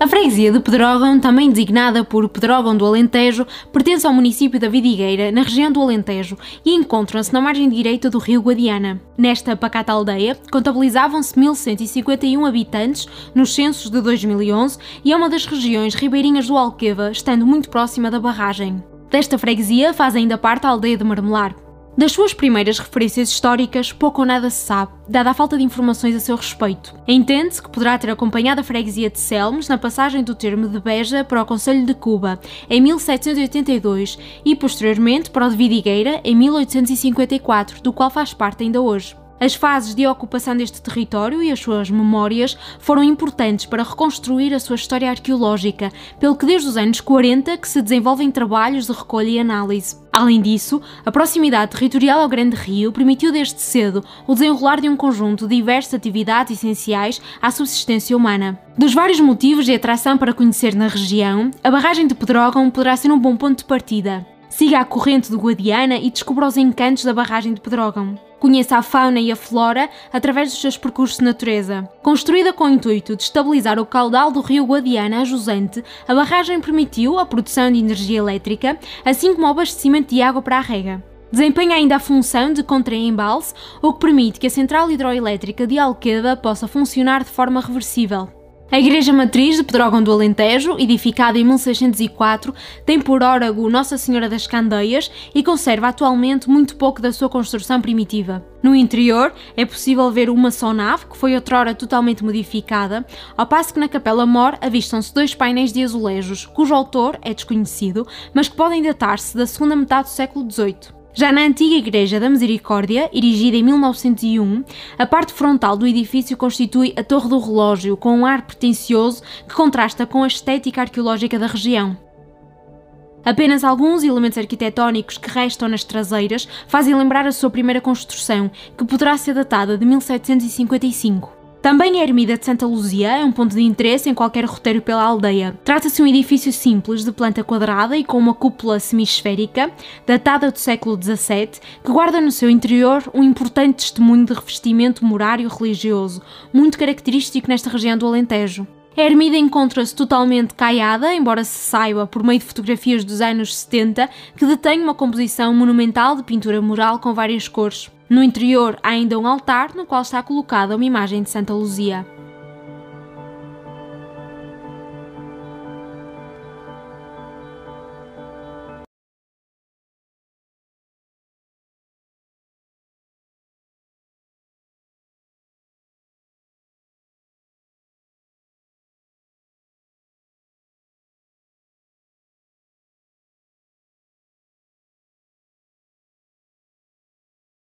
A freguesia de Pedrógão, também designada por Pedrógão do Alentejo, pertence ao município da Vidigueira, na região do Alentejo, e encontram-se na margem direita do rio Guadiana. Nesta pacata aldeia, contabilizavam-se 1.151 habitantes nos censos de 2011 e é uma das regiões ribeirinhas do Alqueva, estando muito próxima da barragem. Desta freguesia faz ainda parte a aldeia de Marmelar. Das suas primeiras referências históricas, pouco ou nada se sabe, dada a falta de informações a seu respeito. Entende-se que poderá ter acompanhado a freguesia de Selmes na passagem do termo de Beja para o Conselho de Cuba, em 1782, e posteriormente para o de Vidigueira, em 1854, do qual faz parte ainda hoje. As fases de ocupação deste território e as suas memórias foram importantes para reconstruir a sua história arqueológica, pelo que desde os anos 40 que se desenvolvem trabalhos de recolha e análise. Além disso, a proximidade territorial ao Grande Rio permitiu desde cedo o desenrolar de um conjunto de diversas atividades essenciais à subsistência humana. Dos vários motivos de atração para conhecer na região, a barragem de Pedrógão poderá ser um bom ponto de partida. Siga a corrente do Guadiana e descubra os encantos da barragem de Pedrógão. Conheça a fauna e a flora através dos seus percursos de natureza. Construída com o intuito de estabilizar o caudal do rio Guadiana a jusante, a barragem permitiu a produção de energia elétrica, assim como o abastecimento de água para a rega. Desempenha ainda a função de contra-embalse, o que permite que a central hidroelétrica de Alqueda possa funcionar de forma reversível. A Igreja Matriz de Pedrógão do Alentejo, edificada em 1604, tem por órego Nossa Senhora das Candeias e conserva atualmente muito pouco da sua construção primitiva. No interior é possível ver uma só nave, que foi outrora totalmente modificada, ao passo que na Capela Mor avistam-se dois painéis de azulejos, cujo autor é desconhecido, mas que podem datar-se da segunda metade do século XVIII. Já na antiga Igreja da Misericórdia, erigida em 1901, a parte frontal do edifício constitui a Torre do Relógio, com um ar pretencioso que contrasta com a estética arqueológica da região. Apenas alguns elementos arquitetónicos que restam nas traseiras fazem lembrar a sua primeira construção, que poderá ser datada de 1755. Também a ermida de Santa Luzia é um ponto de interesse em qualquer roteiro pela aldeia. Trata-se de um edifício simples de planta quadrada e com uma cúpula semisférica, datada do século XVII, que guarda no seu interior um importante testemunho de revestimento morário religioso, muito característico nesta região do Alentejo. A ermida encontra-se totalmente caiada, embora se saiba por meio de fotografias dos anos 70 que detém uma composição monumental de pintura mural com várias cores. No interior há ainda um altar no qual está colocada uma imagem de Santa Luzia.